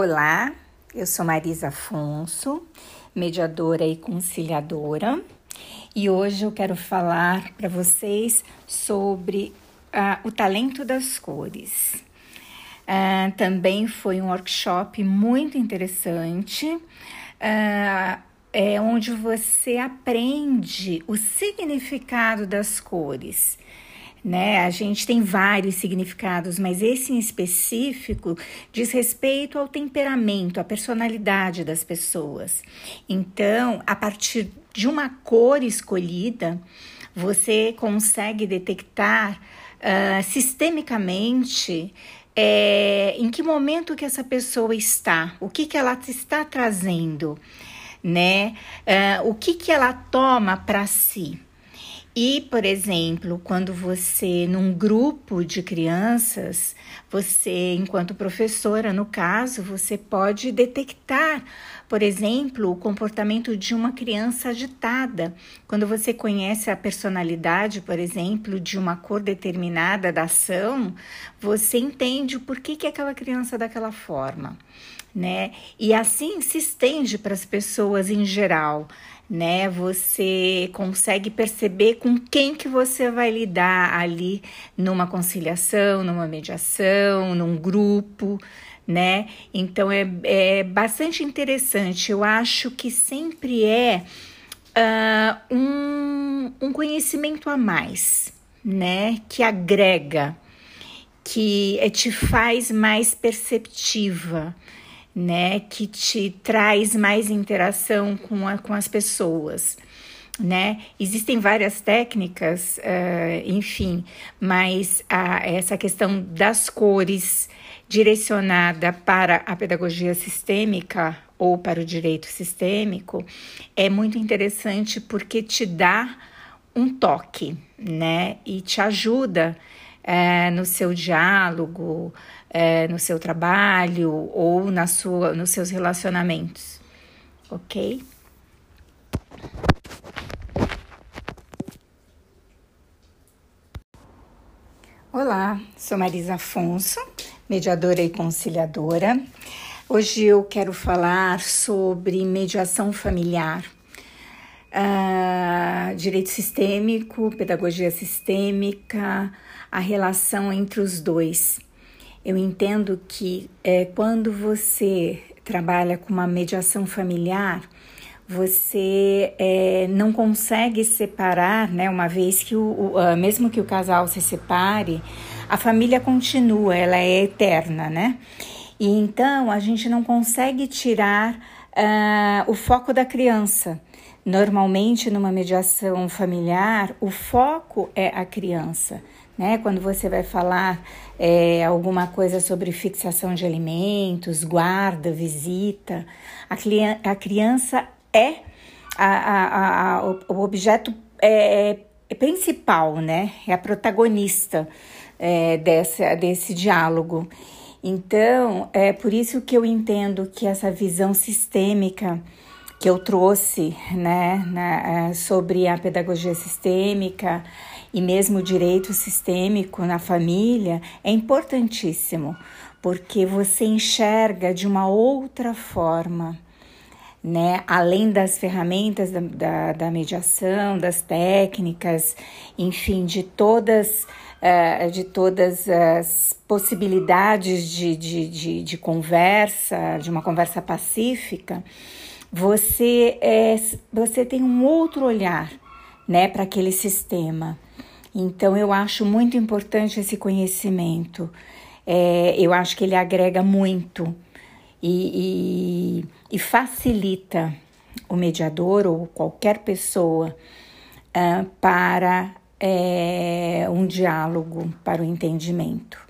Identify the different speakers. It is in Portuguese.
Speaker 1: Olá, eu sou Marisa Afonso, mediadora e conciliadora, e hoje eu quero falar para vocês sobre uh, o talento das cores. Uh, também foi um workshop muito interessante, uh, é onde você aprende o significado das cores né? A gente tem vários significados, mas esse em específico diz respeito ao temperamento, à personalidade das pessoas. Então, a partir de uma cor escolhida, você consegue detectar uh, sistemicamente é, em que momento que essa pessoa está, o que, que ela está trazendo, né? Uh, o que, que ela toma para si. E, por exemplo, quando você, num grupo de crianças, você, enquanto professora, no caso, você pode detectar, por exemplo, o comportamento de uma criança agitada. Quando você conhece a personalidade, por exemplo, de uma cor determinada da ação, você entende o porquê que aquela criança é daquela forma, né? E assim se estende para as pessoas em geral né? Você consegue perceber com quem que você vai lidar ali numa conciliação, numa mediação, num grupo, né? Então é, é bastante interessante. Eu acho que sempre é uh, um, um conhecimento a mais, né? Que agrega, que te faz mais perceptiva né, que te traz mais interação com, a, com as pessoas. Né? Existem várias técnicas, uh, enfim, mas a, essa questão das cores direcionada para a pedagogia sistêmica ou para o direito sistêmico é muito interessante porque te dá um toque, né? E te ajuda é, no seu diálogo, é, no seu trabalho ou na sua, nos seus relacionamentos, ok? Olá, sou Marisa Afonso, mediadora e conciliadora. Hoje eu quero falar sobre mediação familiar, uh, direito sistêmico, pedagogia sistêmica, a relação entre os dois. Eu entendo que é, quando você trabalha com uma mediação familiar, você é, não consegue separar, né? Uma vez que o, o uh, mesmo que o casal se separe, a família continua, ela é eterna, né? E então a gente não consegue tirar uh, o foco da criança. Normalmente, numa mediação familiar, o foco é a criança né? Quando você vai falar é, alguma coisa sobre fixação de alimentos, guarda, visita, a, a criança é a, a, o objeto é, é principal, né? É a protagonista é, desse diálogo. Então, é por isso que eu entendo que essa visão sistêmica que eu trouxe né, na, é, sobre a pedagogia sistêmica e mesmo o direito sistêmico na família é importantíssimo, porque você enxerga de uma outra forma. Né? Além das ferramentas da, da, da mediação, das técnicas, enfim, de todas, uh, de todas as possibilidades de, de, de, de conversa, de uma conversa pacífica, você, é, você tem um outro olhar né, para aquele sistema. Então, eu acho muito importante esse conhecimento. É, eu acho que ele agrega muito e, e, e facilita o mediador ou qualquer pessoa uh, para é, um diálogo, para o entendimento.